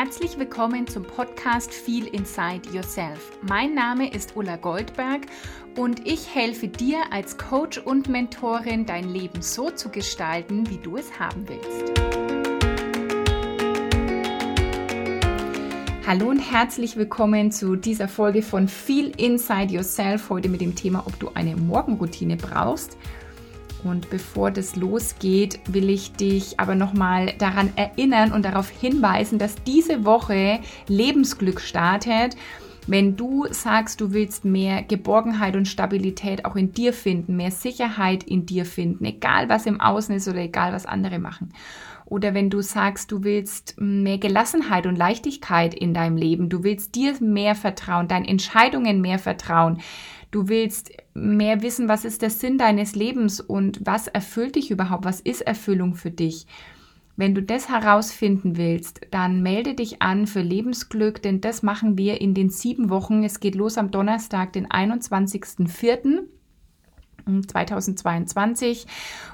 Herzlich willkommen zum Podcast Feel Inside Yourself. Mein Name ist Ulla Goldberg und ich helfe dir als Coach und Mentorin, dein Leben so zu gestalten, wie du es haben willst. Hallo und herzlich willkommen zu dieser Folge von Feel Inside Yourself. Heute mit dem Thema, ob du eine Morgenroutine brauchst. Und bevor das losgeht, will ich dich aber nochmal daran erinnern und darauf hinweisen, dass diese Woche Lebensglück startet. Wenn du sagst, du willst mehr Geborgenheit und Stabilität auch in dir finden, mehr Sicherheit in dir finden, egal was im Außen ist oder egal was andere machen. Oder wenn du sagst, du willst mehr Gelassenheit und Leichtigkeit in deinem Leben, du willst dir mehr vertrauen, deinen Entscheidungen mehr vertrauen, Du willst mehr wissen, was ist der Sinn deines Lebens und was erfüllt dich überhaupt? Was ist Erfüllung für dich? Wenn du das herausfinden willst, dann melde dich an für Lebensglück, denn das machen wir in den sieben Wochen. Es geht los am Donnerstag, den 21.04. 2022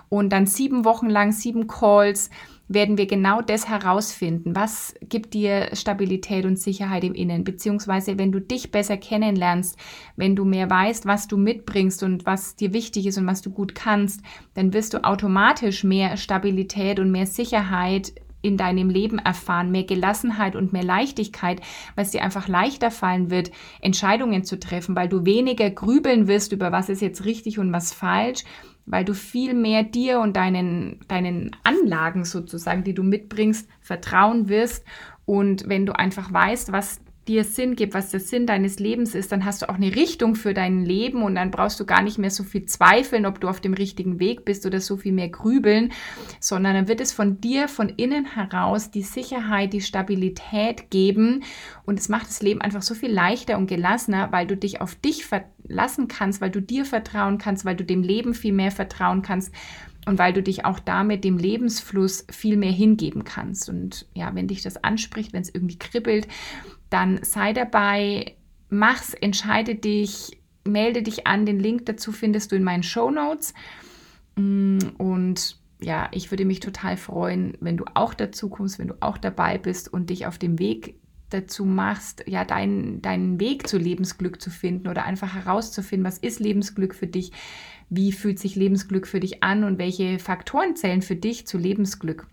und dann sieben Wochen lang sieben Calls werden wir genau das herausfinden. Was gibt dir Stabilität und Sicherheit im Innen? Beziehungsweise, wenn du dich besser kennenlernst, wenn du mehr weißt, was du mitbringst und was dir wichtig ist und was du gut kannst, dann wirst du automatisch mehr Stabilität und mehr Sicherheit in deinem Leben erfahren, mehr Gelassenheit und mehr Leichtigkeit, weil es dir einfach leichter fallen wird, Entscheidungen zu treffen, weil du weniger grübeln wirst über was ist jetzt richtig und was falsch, weil du viel mehr dir und deinen, deinen Anlagen sozusagen, die du mitbringst, vertrauen wirst. Und wenn du einfach weißt, was dir Sinn gibt, was der Sinn deines Lebens ist, dann hast du auch eine Richtung für dein Leben und dann brauchst du gar nicht mehr so viel zweifeln, ob du auf dem richtigen Weg bist oder so viel mehr grübeln, sondern dann wird es von dir, von innen heraus die Sicherheit, die Stabilität geben und es macht das Leben einfach so viel leichter und gelassener, weil du dich auf dich verlassen kannst, weil du dir vertrauen kannst, weil du dem Leben viel mehr vertrauen kannst und weil du dich auch damit dem Lebensfluss viel mehr hingeben kannst. Und ja, wenn dich das anspricht, wenn es irgendwie kribbelt, dann sei dabei, mach's, entscheide dich, melde dich an. Den Link dazu findest du in meinen Show Notes. Mm, und ja, ich würde mich total freuen, wenn du auch dazu kommst, wenn du auch dabei bist und dich auf dem Weg dazu machst, ja, deinen, deinen Weg zu Lebensglück zu finden oder einfach herauszufinden, was ist Lebensglück für dich, wie fühlt sich Lebensglück für dich an und welche Faktoren zählen für dich zu Lebensglück.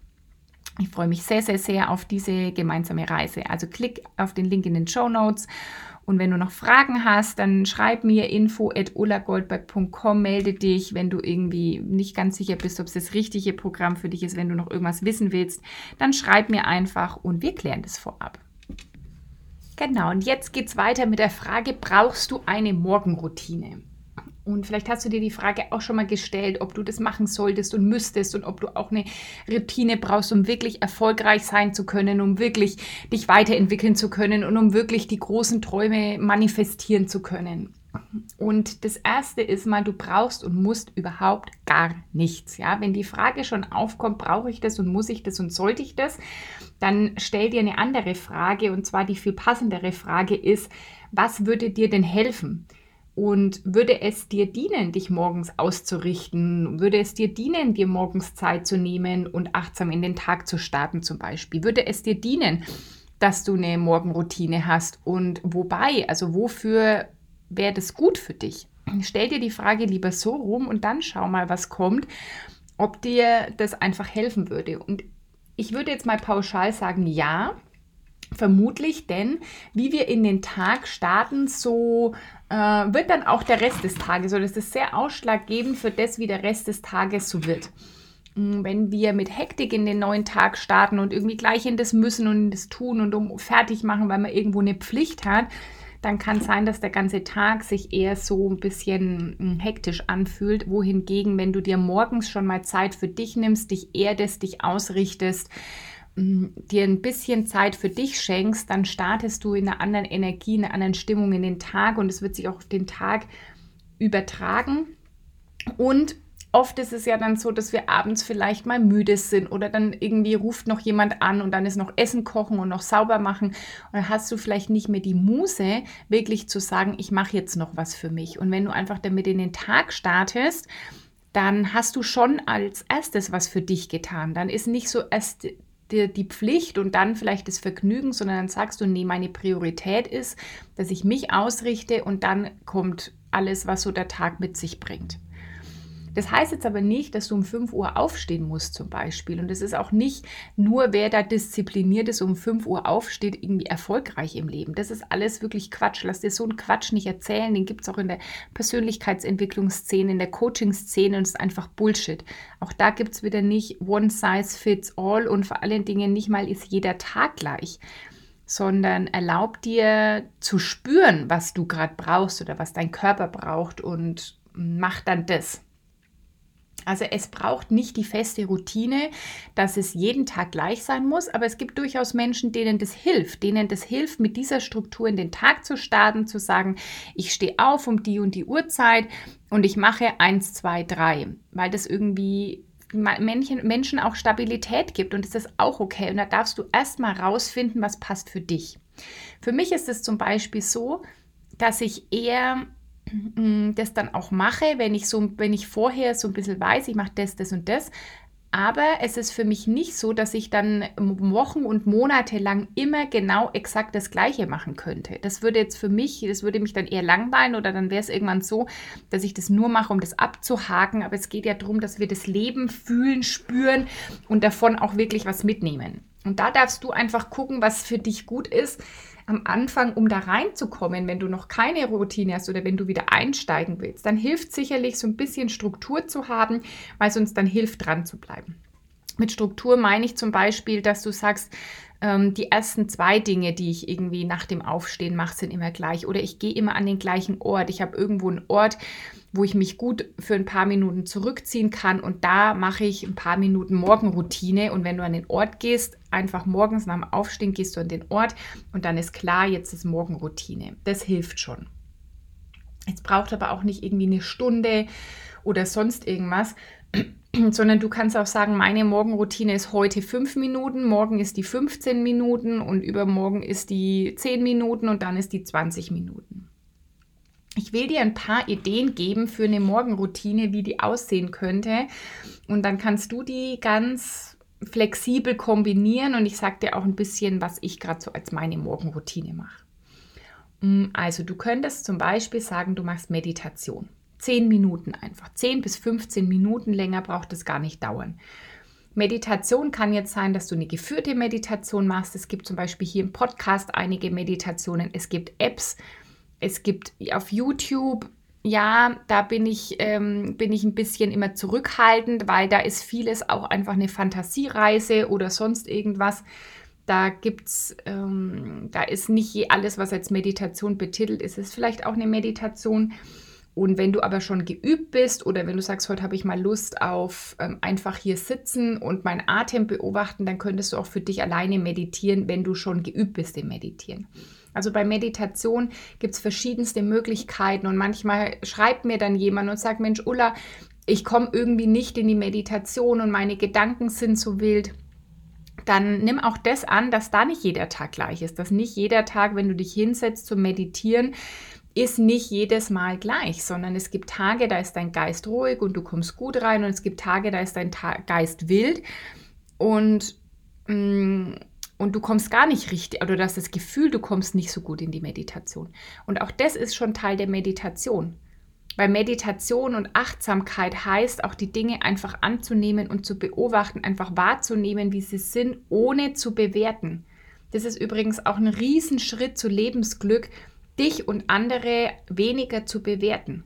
Ich freue mich sehr, sehr, sehr auf diese gemeinsame Reise. Also klick auf den Link in den Show Notes. Und wenn du noch Fragen hast, dann schreib mir info at ullagoldberg.com, melde dich, wenn du irgendwie nicht ganz sicher bist, ob es das richtige Programm für dich ist, wenn du noch irgendwas wissen willst, dann schreib mir einfach und wir klären das vorab. Genau, und jetzt geht es weiter mit der Frage, brauchst du eine Morgenroutine? Und vielleicht hast du dir die Frage auch schon mal gestellt, ob du das machen solltest und müsstest und ob du auch eine Routine brauchst, um wirklich erfolgreich sein zu können, um wirklich dich weiterentwickeln zu können und um wirklich die großen Träume manifestieren zu können. Und das erste ist mal, du brauchst und musst überhaupt gar nichts. Ja, wenn die Frage schon aufkommt, brauche ich das und muss ich das und sollte ich das, dann stell dir eine andere Frage und zwar die viel passendere Frage ist, was würde dir denn helfen? Und würde es dir dienen, dich morgens auszurichten? Würde es dir dienen, dir morgens Zeit zu nehmen und achtsam in den Tag zu starten zum Beispiel? Würde es dir dienen, dass du eine Morgenroutine hast? Und wobei, also wofür wäre das gut für dich? Stell dir die Frage lieber so rum und dann schau mal, was kommt, ob dir das einfach helfen würde. Und ich würde jetzt mal pauschal sagen, ja, vermutlich, denn wie wir in den Tag starten, so äh, wird dann auch der Rest des Tages, oder das ist sehr ausschlaggebend für das, wie der Rest des Tages so wird. Mm, wenn wir mit Hektik in den neuen Tag starten und irgendwie gleich in das Müssen und in das Tun und um fertig machen, weil man irgendwo eine Pflicht hat, dann kann es sein, dass der ganze Tag sich eher so ein bisschen mm, hektisch anfühlt. Wohingegen, wenn du dir morgens schon mal Zeit für dich nimmst, dich erdest, dich ausrichtest, dir ein bisschen Zeit für dich schenkst, dann startest du in einer anderen Energie, in einer anderen Stimmung in den Tag und es wird sich auch auf den Tag übertragen. Und oft ist es ja dann so, dass wir abends vielleicht mal müde sind oder dann irgendwie ruft noch jemand an und dann ist noch Essen kochen und noch sauber machen. Und dann hast du vielleicht nicht mehr die Muße, wirklich zu sagen, ich mache jetzt noch was für mich. Und wenn du einfach damit in den Tag startest, dann hast du schon als erstes was für dich getan. Dann ist nicht so erst die, die Pflicht und dann vielleicht das Vergnügen, sondern dann sagst du, nee, meine Priorität ist, dass ich mich ausrichte und dann kommt alles, was so der Tag mit sich bringt. Das heißt jetzt aber nicht, dass du um 5 Uhr aufstehen musst zum Beispiel. Und es ist auch nicht nur, wer da diszipliniert ist, um 5 Uhr aufsteht, irgendwie erfolgreich im Leben. Das ist alles wirklich Quatsch. Lass dir so einen Quatsch nicht erzählen. Den gibt es auch in der Persönlichkeitsentwicklungsszene, in der Coaching-Szene und es ist einfach Bullshit. Auch da gibt es wieder nicht One Size Fits All und vor allen Dingen nicht mal ist jeder Tag gleich sondern erlaub dir zu spüren, was du gerade brauchst oder was dein Körper braucht und mach dann das. Also es braucht nicht die feste Routine, dass es jeden Tag gleich sein muss, aber es gibt durchaus Menschen, denen das hilft, denen das hilft, mit dieser Struktur in den Tag zu starten, zu sagen, ich stehe auf um die und die Uhrzeit und ich mache eins, zwei, drei, weil das irgendwie Menschen, auch Stabilität gibt und es ist auch okay. Und da darfst du erstmal rausfinden, was passt für dich. Für mich ist es zum Beispiel so, dass ich eher das dann auch mache, wenn ich so, wenn ich vorher so ein bisschen weiß, ich mache das, das und das. Aber es ist für mich nicht so, dass ich dann Wochen und Monate lang immer genau exakt das Gleiche machen könnte. Das würde jetzt für mich, das würde mich dann eher langweilen oder dann wäre es irgendwann so, dass ich das nur mache, um das abzuhaken. Aber es geht ja darum, dass wir das Leben fühlen, spüren und davon auch wirklich was mitnehmen. Und da darfst du einfach gucken, was für dich gut ist am Anfang, um da reinzukommen, wenn du noch keine Routine hast oder wenn du wieder einsteigen willst, dann hilft sicherlich so ein bisschen Struktur zu haben, weil es uns dann hilft, dran zu bleiben. Mit Struktur meine ich zum Beispiel, dass du sagst, ähm, die ersten zwei Dinge, die ich irgendwie nach dem Aufstehen mache, sind immer gleich. Oder ich gehe immer an den gleichen Ort. Ich habe irgendwo einen Ort, wo ich mich gut für ein paar Minuten zurückziehen kann und da mache ich ein paar Minuten Morgenroutine und wenn du an den Ort gehst, einfach morgens nach dem Aufstehen gehst du an den Ort und dann ist klar, jetzt ist Morgenroutine. Das hilft schon. Es braucht aber auch nicht irgendwie eine Stunde oder sonst irgendwas, sondern du kannst auch sagen, meine Morgenroutine ist heute fünf Minuten, morgen ist die 15 Minuten und übermorgen ist die 10 Minuten und dann ist die 20 Minuten. Ich will dir ein paar Ideen geben für eine Morgenroutine, wie die aussehen könnte. Und dann kannst du die ganz flexibel kombinieren und ich sage dir auch ein bisschen, was ich gerade so als meine Morgenroutine mache. Mm, also du könntest zum Beispiel sagen, du machst Meditation. Zehn Minuten einfach. Zehn bis 15 Minuten länger braucht es gar nicht dauern. Meditation kann jetzt sein, dass du eine geführte Meditation machst. Es gibt zum Beispiel hier im Podcast einige Meditationen. Es gibt Apps, es gibt auf YouTube, ja, da bin ich, ähm, bin ich ein bisschen immer zurückhaltend, weil da ist vieles auch einfach eine Fantasiereise oder sonst irgendwas. Da gibt's, ähm, da ist nicht alles, was als Meditation betitelt ist, ist vielleicht auch eine Meditation. Und wenn du aber schon geübt bist oder wenn du sagst, heute habe ich mal Lust auf ähm, einfach hier sitzen und meinen Atem beobachten, dann könntest du auch für dich alleine meditieren, wenn du schon geübt bist im Meditieren. Also bei Meditation gibt es verschiedenste Möglichkeiten und manchmal schreibt mir dann jemand und sagt, Mensch, Ulla, ich komme irgendwie nicht in die Meditation und meine Gedanken sind so wild. Dann nimm auch das an, dass da nicht jeder Tag gleich ist, dass nicht jeder Tag, wenn du dich hinsetzt zum Meditieren, ist nicht jedes Mal gleich, sondern es gibt Tage, da ist dein Geist ruhig und du kommst gut rein und es gibt Tage, da ist dein Ta Geist wild und mh, mm, und du kommst gar nicht richtig, oder du hast das Gefühl, du kommst nicht so gut in die Meditation. Und auch das ist schon Teil der Meditation. Weil Meditation und Achtsamkeit heißt, auch die Dinge einfach anzunehmen und zu beobachten, einfach wahrzunehmen, wie sie sind, ohne zu bewerten. Das ist übrigens auch ein Riesenschritt zu Lebensglück, dich und andere weniger zu bewerten.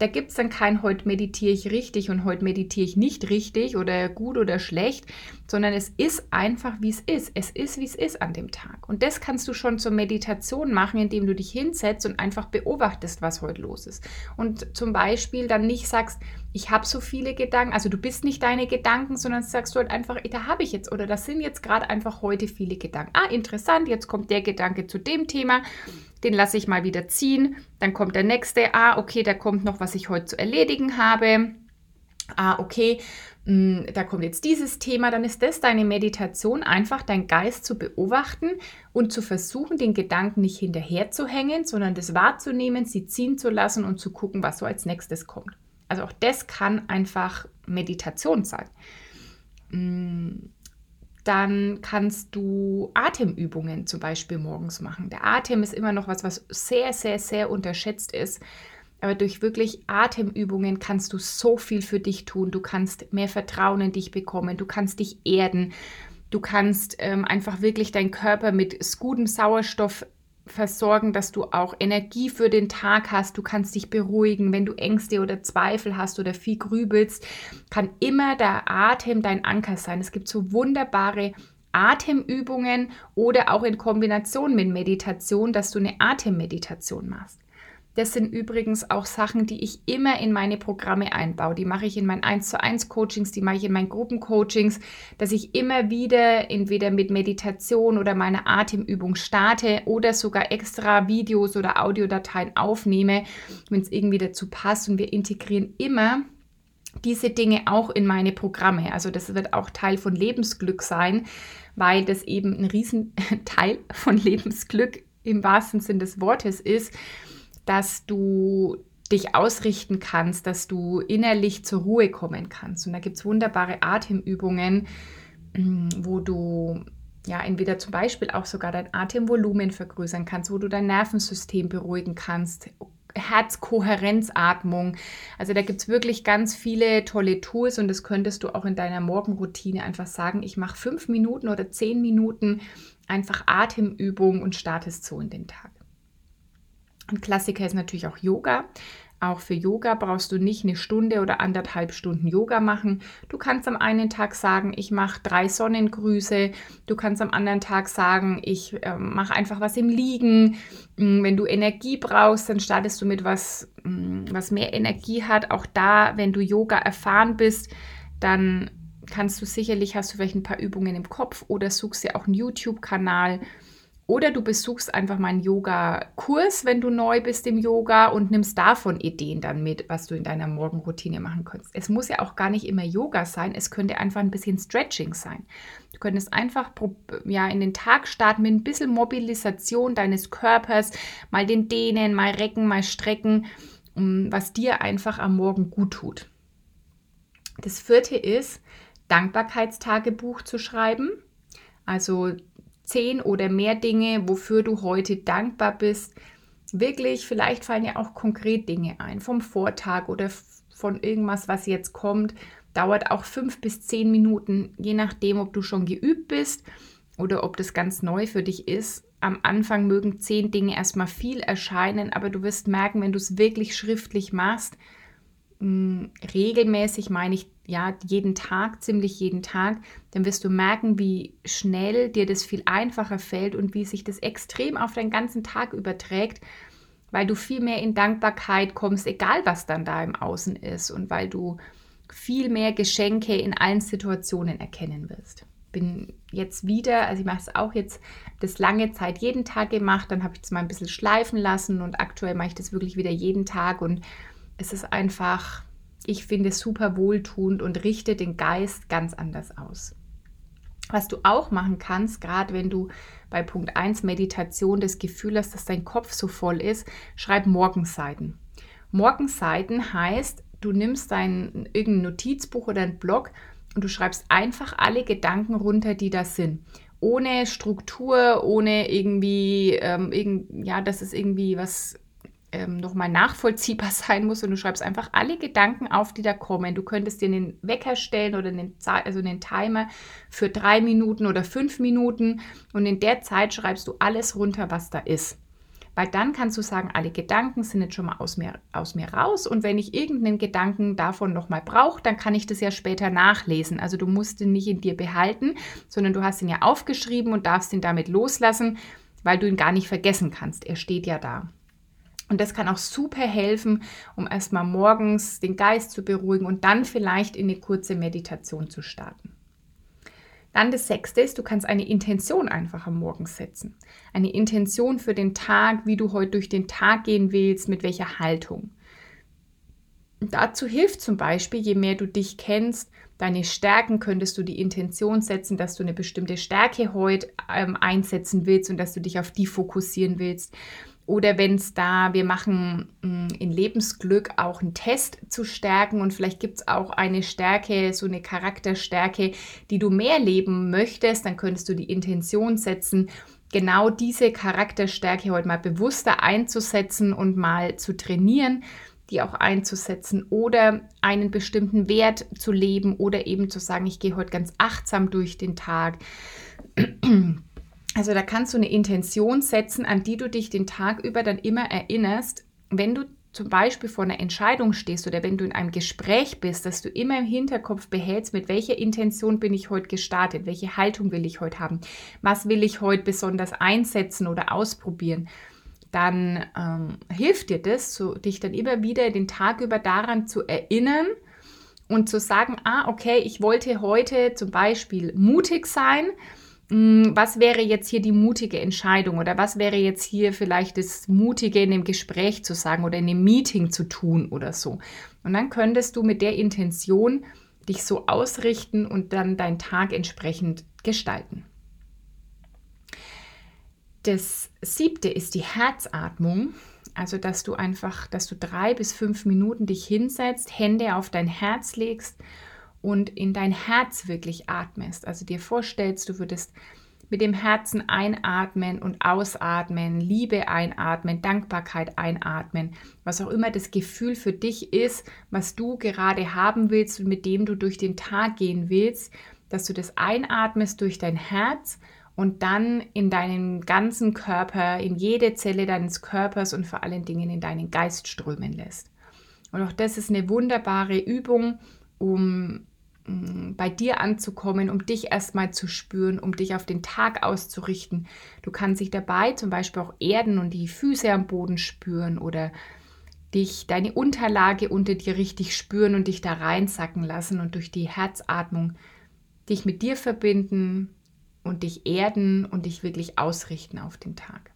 Da gibt es dann kein, heute meditiere ich richtig und heute meditiere ich nicht richtig oder gut oder schlecht, sondern es ist einfach, wie es ist. Es ist, wie es ist an dem Tag. Und das kannst du schon zur Meditation machen, indem du dich hinsetzt und einfach beobachtest, was heute los ist. Und zum Beispiel dann nicht sagst, ich habe so viele Gedanken, also du bist nicht deine Gedanken, sondern sagst du halt einfach, da habe ich jetzt oder das sind jetzt gerade einfach heute viele Gedanken. Ah, interessant, jetzt kommt der Gedanke zu dem Thema den lasse ich mal wieder ziehen. Dann kommt der nächste, ah, okay, da kommt noch, was ich heute zu erledigen habe. Ah, okay, hm, da kommt jetzt dieses Thema, dann ist das deine Meditation, einfach deinen Geist zu beobachten und zu versuchen, den Gedanken nicht hinterher zu hängen, sondern das wahrzunehmen, sie ziehen zu lassen und zu gucken, was so als nächstes kommt. Also auch das kann einfach Meditation sein. Dann kannst du Atemübungen zum Beispiel morgens machen. Der Atem ist immer noch was, was sehr, sehr, sehr unterschätzt ist. Aber durch wirklich Atemübungen kannst du so viel für dich tun. Du kannst mehr Vertrauen in dich bekommen. Du kannst dich erden. Du kannst ähm, einfach wirklich deinen Körper mit gutem Sauerstoff versorgen, dass du auch Energie für den Tag hast. Du kannst dich beruhigen, wenn du Ängste oder Zweifel hast oder viel grübelst, kann immer der Atem dein Anker sein. Es gibt so wunderbare Atemübungen oder auch in Kombination mit Meditation, dass du eine Atemmeditation machst. Das sind übrigens auch Sachen, die ich immer in meine Programme einbaue. Die mache ich in meinen 1 zu 1 Coachings, die mache ich in meinen Gruppencoachings, dass ich immer wieder entweder mit Meditation oder meiner Atemübung starte oder sogar extra Videos oder Audiodateien aufnehme, wenn es irgendwie dazu passt. Und wir integrieren immer diese Dinge auch in meine Programme. Also das wird auch Teil von Lebensglück sein, weil das eben ein Riesenteil von Lebensglück im wahrsten Sinn des Wortes ist dass du dich ausrichten kannst, dass du innerlich zur Ruhe kommen kannst. Und da gibt es wunderbare Atemübungen, mm, wo du ja entweder zum Beispiel auch sogar dein Atemvolumen vergrößern kannst, wo du dein Nervensystem beruhigen kannst. Herzkohärenzatmung. Also da gibt es wirklich ganz viele tolle Tools und das könntest du auch in deiner Morgenroutine einfach sagen, ich mache fünf Minuten oder zehn Minuten einfach Atemübung und startest so in den Tag. Ein Klassiker ist natürlich auch Yoga. Auch für Yoga brauchst du nicht eine Stunde oder anderthalb Stunden Yoga machen. Du kannst am einen Tag sagen, ich mache drei Sonnengrüße. Du kannst am anderen Tag sagen, ich äh, mache einfach was im Liegen. Mm, wenn du Energie brauchst, dann startest du mit was, mm, was mehr Energie hat. Auch da, wenn du Yoga erfahren bist, dann kannst du sicherlich, hast du vielleicht ein paar Übungen im Kopf oder suchst dir auch einen YouTube-Kanal oder du besuchst einfach mal einen Yoga-Kurs, wenn du neu bist im Yoga und nimmst davon Ideen dann mit, was du in deiner Morgenroutine machen könntest. Es muss ja auch gar nicht immer Yoga sein, es könnte einfach ein bisschen Stretching sein. Du könntest einfach ja, in den Tag starten mit ein bisschen Mobilisation deines Körpers, mal den Dehnen, mal Recken, mal Strecken, was dir einfach am Morgen gut tut. Das vierte ist, Dankbarkeitstagebuch zu schreiben. Also zehn oder mehr Dinge, wofür du heute dankbar bist. Wirklich, vielleicht fallen ja auch konkret Dinge ein, vom Vortag oder von irgendwas, was jetzt kommt. Dauert auch fünf bis zehn Minuten, je nachdem, ob du schon geübt bist oder ob das ganz neu für dich ist. Am Anfang mögen zehn Dinge erstmal viel erscheinen, aber du wirst merken, wenn du es wirklich schriftlich machst, regelmäßig meine ich ja jeden Tag, ziemlich jeden Tag, dann wirst du merken, wie schnell dir das viel einfacher fällt und wie sich das extrem auf deinen ganzen Tag überträgt, weil du viel mehr in Dankbarkeit kommst, egal was dann da im Außen ist und weil du viel mehr Geschenke in allen Situationen erkennen wirst. Bin jetzt wieder, also ich mache es auch jetzt das lange Zeit jeden Tag gemacht, dann habe ich es mal ein bisschen schleifen lassen und aktuell mache ich das wirklich wieder jeden Tag und es ist einfach, ich finde, super wohltuend und richtet den Geist ganz anders aus. Was du auch machen kannst, gerade wenn du bei Punkt 1 Meditation das Gefühl hast, dass dein Kopf so voll ist, schreib Morgenseiten. Morgenseiten heißt, du nimmst dein irgendein Notizbuch oder ein Blog und du schreibst einfach alle Gedanken runter, die da sind. Ohne Struktur, ohne irgendwie, ähm, irgend, ja, dass es irgendwie was ähm, nochmal nachvollziehbar sein muss und du schreibst einfach alle Gedanken auf, die da kommen. Du könntest dir einen Wecker stellen oder einen, also einen Timer für drei Minuten oder fünf Minuten und in der Zeit schreibst du alles runter, was da ist. Weil dann kannst du sagen, alle Gedanken sind jetzt schon mal aus mir, aus mir raus und wenn ich irgendeinen Gedanken davon nochmal brauche, dann kann ich das ja später nachlesen. Also du musst ihn nicht in dir behalten, sondern du hast ihn ja aufgeschrieben und darfst ihn damit loslassen, weil du ihn gar nicht vergessen kannst. Er steht ja da. Und das kann auch super helfen, um erstmal morgens den Geist zu beruhigen und dann vielleicht in eine kurze Meditation zu starten. Dann das sechste ist, du kannst eine Intention einfach am Morgen setzen. Eine Intention für den Tag, wie du heute durch den Tag gehen willst, mit welcher Haltung. Dazu hilft zum Beispiel, je mehr du dich kennst, deine Stärken, könntest du die Intention setzen, dass du eine bestimmte Stärke heute ähm, einsetzen willst und dass du dich auf die fokussieren willst. Oder wenn es da, wir machen mm, in Lebensglück auch einen Test zu stärken und vielleicht gibt es auch eine Stärke, so eine Charakterstärke, die du mehr leben möchtest, dann könntest du die Intention setzen, genau diese Charakterstärke heute mal bewusster einzusetzen und mal zu trainieren, die auch einzusetzen oder einen bestimmten Wert zu leben oder eben zu sagen, ich gehe heute ganz achtsam durch den Tag. Also da kannst du eine Intention setzen, an die du dich den Tag über dann immer erinnerst, wenn du zum Beispiel vor einer Entscheidung stehst oder wenn du in einem Gespräch bist, dass du immer im Hinterkopf behältst, mit welcher Intention bin ich heute gestartet, welche Haltung will ich heute haben, was will ich heute besonders einsetzen oder ausprobieren, dann ähm, hilft dir das, so, dich dann immer wieder den Tag über daran zu erinnern und zu sagen, ah, okay, ich wollte heute zum Beispiel mutig sein was wäre jetzt hier die mutige Entscheidung oder was wäre jetzt hier vielleicht das Mutige in dem Gespräch zu sagen oder in dem Meeting zu tun oder so. Und dann könntest du mit der Intention dich so ausrichten und dann deinen Tag entsprechend gestalten. Das siebte ist die Herzatmung. Also, dass du einfach, dass du drei bis fünf Minuten dich hinsetzt, Hände auf dein Herz legst und in dein Herz wirklich atmest. Also dir vorstellst, du würdest mit dem Herzen einatmen und ausatmen, Liebe einatmen, Dankbarkeit einatmen, was auch immer das Gefühl für dich ist, was du gerade haben willst und mit dem du durch den Tag gehen willst, dass du das einatmest durch dein Herz und dann in deinen ganzen Körper, in jede Zelle deines Körpers und vor allen Dingen in deinen Geist strömen lässt. Und auch das ist eine wunderbare Übung, um bei dir anzukommen, um dich erstmal zu spüren, um dich auf den Tag auszurichten. Du kannst dich dabei zum Beispiel auch erden und die Füße am Boden spüren oder dich, deine Unterlage unter dir richtig spüren und dich da reinsacken lassen und durch die Herzatmung dich mit dir verbinden und dich erden und dich wirklich ausrichten auf den Tag.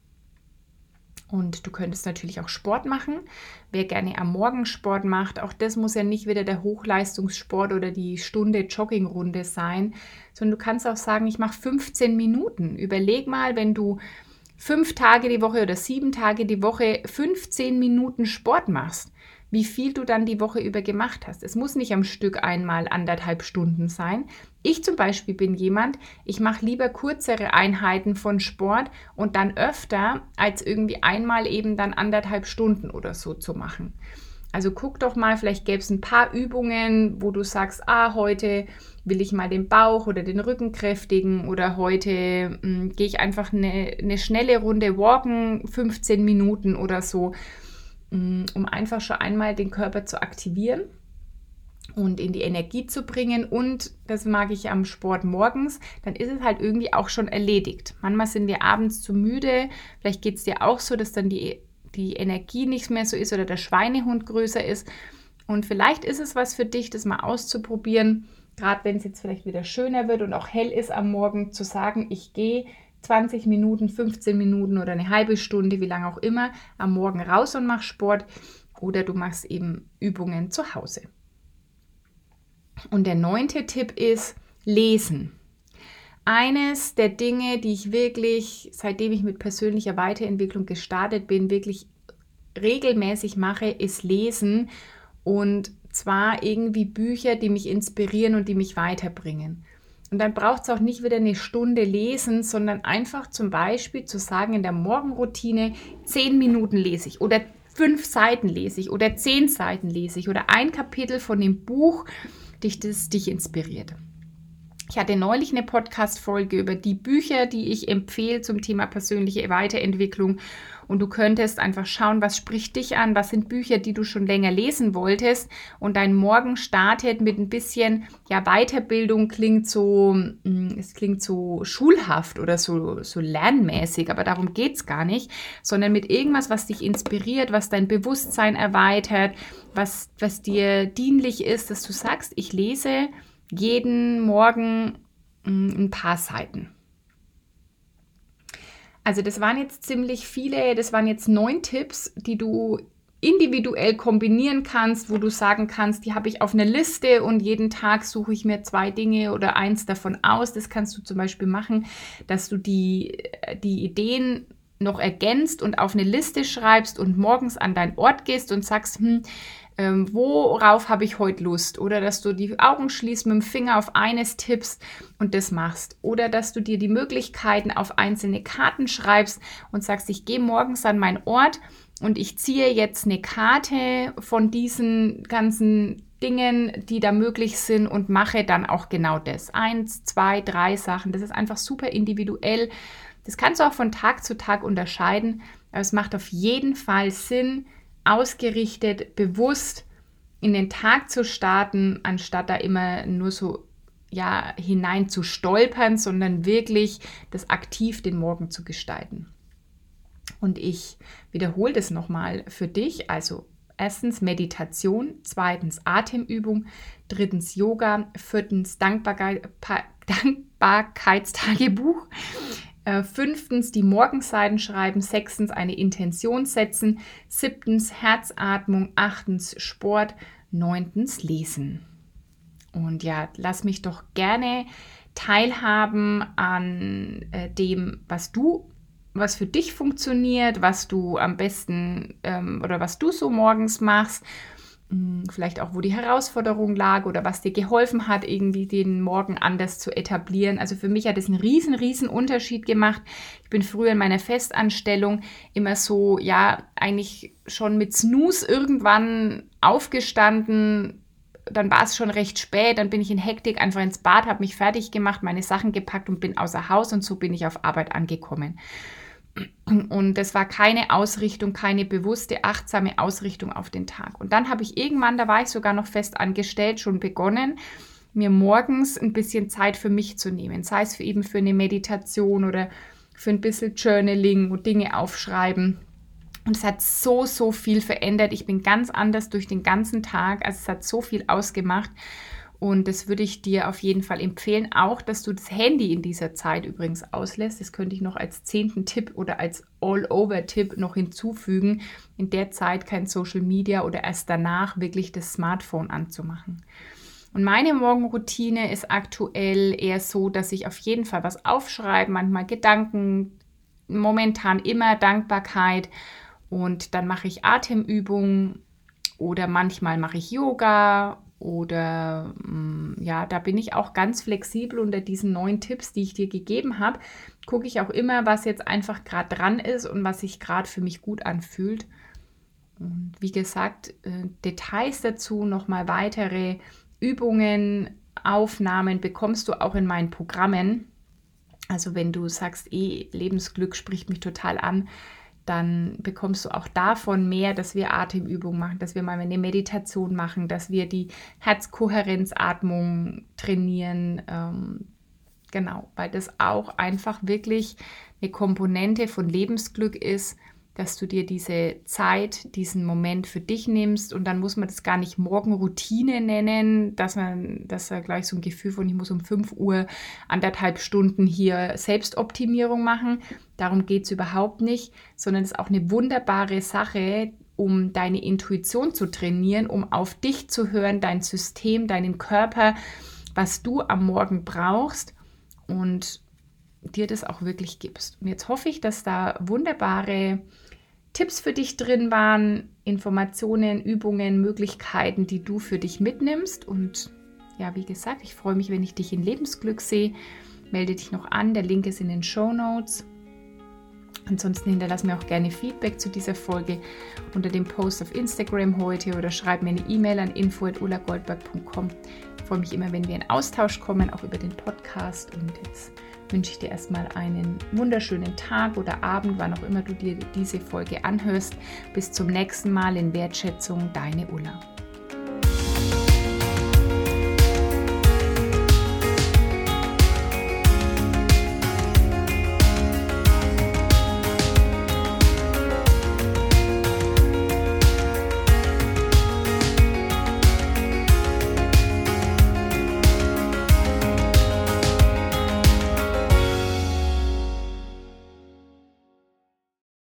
Und du könntest natürlich auch Sport machen. Wer gerne am Morgen Sport macht, auch das muss ja nicht wieder der Hochleistungssport oder die Stunde Joggingrunde sein, sondern du kannst auch sagen, ich mache 15 Minuten. Überleg mal, wenn du fünf Tage die Woche oder sieben Tage die Woche 15 Minuten Sport machst wie viel du dann die Woche über gemacht hast. Es muss nicht am Stück einmal anderthalb Stunden sein. Ich zum Beispiel bin jemand, ich mache lieber kürzere Einheiten von Sport und dann öfter, als irgendwie einmal eben dann anderthalb Stunden oder so zu machen. Also guck doch mal, vielleicht gäbe es ein paar Übungen, wo du sagst, ah, heute will ich mal den Bauch oder den Rücken kräftigen oder heute hm, gehe ich einfach eine, eine schnelle Runde walken, 15 Minuten oder so. Mm, um einfach schon einmal den Körper zu aktivieren und in die Energie zu bringen. Und das mag ich am Sport morgens, dann ist es halt irgendwie auch schon erledigt. Manchmal sind wir abends zu müde. Vielleicht geht es dir auch so, dass dann die, die Energie nicht mehr so ist oder der Schweinehund größer ist. Und vielleicht ist es was für dich, das mal auszuprobieren. Gerade wenn es jetzt vielleicht wieder schöner wird und auch hell ist am Morgen, zu sagen, ich gehe 20 Minuten, 15 Minuten oder eine halbe Stunde, wie lange auch immer, am Morgen raus und mach Sport oder du machst eben Übungen zu Hause. Und der neunte Tipp ist Lesen. Eines der Dinge, die ich wirklich, seitdem ich mit persönlicher Weiterentwicklung gestartet bin, wirklich regelmäßig mache, ist Lesen. Und zwar irgendwie Bücher, die mich inspirieren und die mich weiterbringen. Und dann braucht es auch nicht wieder eine Stunde lesen, sondern einfach zum Beispiel zu sagen, in der Morgenroutine zehn Minuten lese ich oder fünf Seiten lese ich oder zehn Seiten lese ich oder ein Kapitel von dem Buch, dich, das dich inspiriert. Ich hatte neulich eine Podcast-Folge über die Bücher, die ich empfehle zum Thema persönliche Weiterentwicklung. Und du könntest einfach schauen, was spricht dich an, was sind Bücher, die du schon länger lesen wolltest. Und dein Morgen startet mit ein bisschen, ja, Weiterbildung klingt so, mm, es klingt so schulhaft oder so, so lernmäßig, aber darum geht es gar nicht, sondern mit irgendwas, was dich inspiriert, was dein Bewusstsein erweitert, was, was dir dienlich ist, dass du sagst, ich lese jeden Morgen mm, ein paar Seiten. Also das waren jetzt ziemlich viele, das waren jetzt neun Tipps, die du individuell kombinieren kannst, wo du sagen kannst, die habe ich auf einer Liste und jeden Tag suche ich mir zwei Dinge oder eins davon aus. Das kannst du zum Beispiel machen, dass du die, die Ideen noch ergänzt und auf eine Liste schreibst und morgens an deinen Ort gehst und sagst, hm, ähm, worauf habe ich heute Lust? Oder dass du die Augen schließt, mit dem Finger auf eines tippst und das machst. Oder dass du dir die Möglichkeiten auf einzelne Karten schreibst und sagst, ich gehe morgens an meinen Ort und ich ziehe jetzt eine Karte von diesen ganzen Dingen, die da möglich sind und mache dann auch genau das. Eins, zwei, drei Sachen. Das ist einfach super individuell. Das kannst du auch von Tag zu Tag unterscheiden, aber es macht auf jeden Fall Sinn, ausgerichtet, bewusst in den Tag zu starten, anstatt da immer nur so ja, hinein zu stolpern, sondern wirklich das aktiv den Morgen zu gestalten. Und ich wiederhole das nochmal für dich. Also erstens Meditation, zweitens Atemübung, drittens Yoga, viertens Dankbarkeit, Dankbarkeitstagebuch, äh, fünftens die Morgenseiten schreiben, sechstens eine Intention setzen, siebtens Herzatmung, achtens Sport, neuntens Lesen. Und ja, lass mich doch gerne teilhaben an äh, dem, was du was für dich funktioniert, was du am besten ähm, oder was du so morgens machst. Hm, vielleicht auch, wo die Herausforderung lag oder was dir geholfen hat, irgendwie den Morgen anders zu etablieren. Also für mich hat es einen riesen, riesen Unterschied gemacht. Ich bin früher in meiner Festanstellung immer so, ja, eigentlich schon mit Snooze irgendwann aufgestanden, dann war es schon recht spät, dann bin ich in Hektik einfach ins Bad, habe mich fertig gemacht, meine Sachen gepackt und bin außer Haus und so bin ich auf Arbeit angekommen. Und das war keine Ausrichtung, keine bewusste, achtsame Ausrichtung auf den Tag. Und dann habe ich irgendwann, da war ich sogar noch fest angestellt, schon begonnen, mir morgens ein bisschen Zeit für mich zu nehmen. Sei es für eben für eine Meditation oder für ein bisschen Journaling und Dinge aufschreiben. Und es hat so, so viel verändert. Ich bin ganz anders durch den ganzen Tag. Also es hat so viel ausgemacht. Und das würde ich dir auf jeden Fall empfehlen. Auch, dass du das Handy in dieser Zeit übrigens auslässt. Das könnte ich noch als zehnten Tipp oder als All-Over-Tipp noch hinzufügen. In der Zeit kein Social Media oder erst danach wirklich das Smartphone anzumachen. Und meine Morgenroutine ist aktuell eher so, dass ich auf jeden Fall was aufschreibe, manchmal Gedanken, momentan immer Dankbarkeit und dann mache ich Atemübungen oder manchmal mache ich Yoga oder mm, ja, da bin ich auch ganz flexibel unter diesen neuen Tipps, die ich dir gegeben habe. Gucke ich auch immer, was jetzt einfach gerade dran ist und was sich gerade für mich gut anfühlt. Und wie gesagt, äh, Details dazu, nochmal weitere Übungen, Aufnahmen bekommst du auch in meinen Programmen. Also wenn du sagst, eh, Lebensglück spricht mich total an, dann bekommst du auch davon mehr, dass wir Atemübungen machen, dass wir mal eine Meditation machen, dass wir die Herzkohärenzatmung trainieren. Ähm, genau, weil das auch einfach wirklich eine Komponente von Lebensglück ist dass du dir diese Zeit, diesen Moment für dich nimmst und dann muss man das gar nicht Morgenroutine nennen, dass man, dass gleich so ein Gefühl von, ich muss um 5 Uhr anderthalb Stunden hier Selbstoptimierung machen. Darum geht es überhaupt nicht, sondern es ist auch eine wunderbare Sache, um deine Intuition zu trainieren, um auf dich zu hören, dein System, deinen Körper, was du am Morgen brauchst und dir das auch wirklich gibst. Und jetzt hoffe ich, dass da wunderbare Tipps für dich drin waren, Informationen, Übungen, Möglichkeiten, die du für dich mitnimmst. Und ja, wie gesagt, ich freue mich, wenn ich dich in Lebensglück sehe. Melde dich noch an, der Link ist in den Show Notes. Ansonsten hinterlass mir auch gerne Feedback zu dieser Folge unter dem Post auf Instagram heute oder schreib mir eine E-Mail an info.ulagoldberg.com. Ich freue mich immer, wenn wir in Austausch kommen, auch über den Podcast. Und jetzt wünsche ich dir erstmal einen wunderschönen Tag oder Abend, wann auch immer du dir diese Folge anhörst. Bis zum nächsten Mal in Wertschätzung, deine Ulla.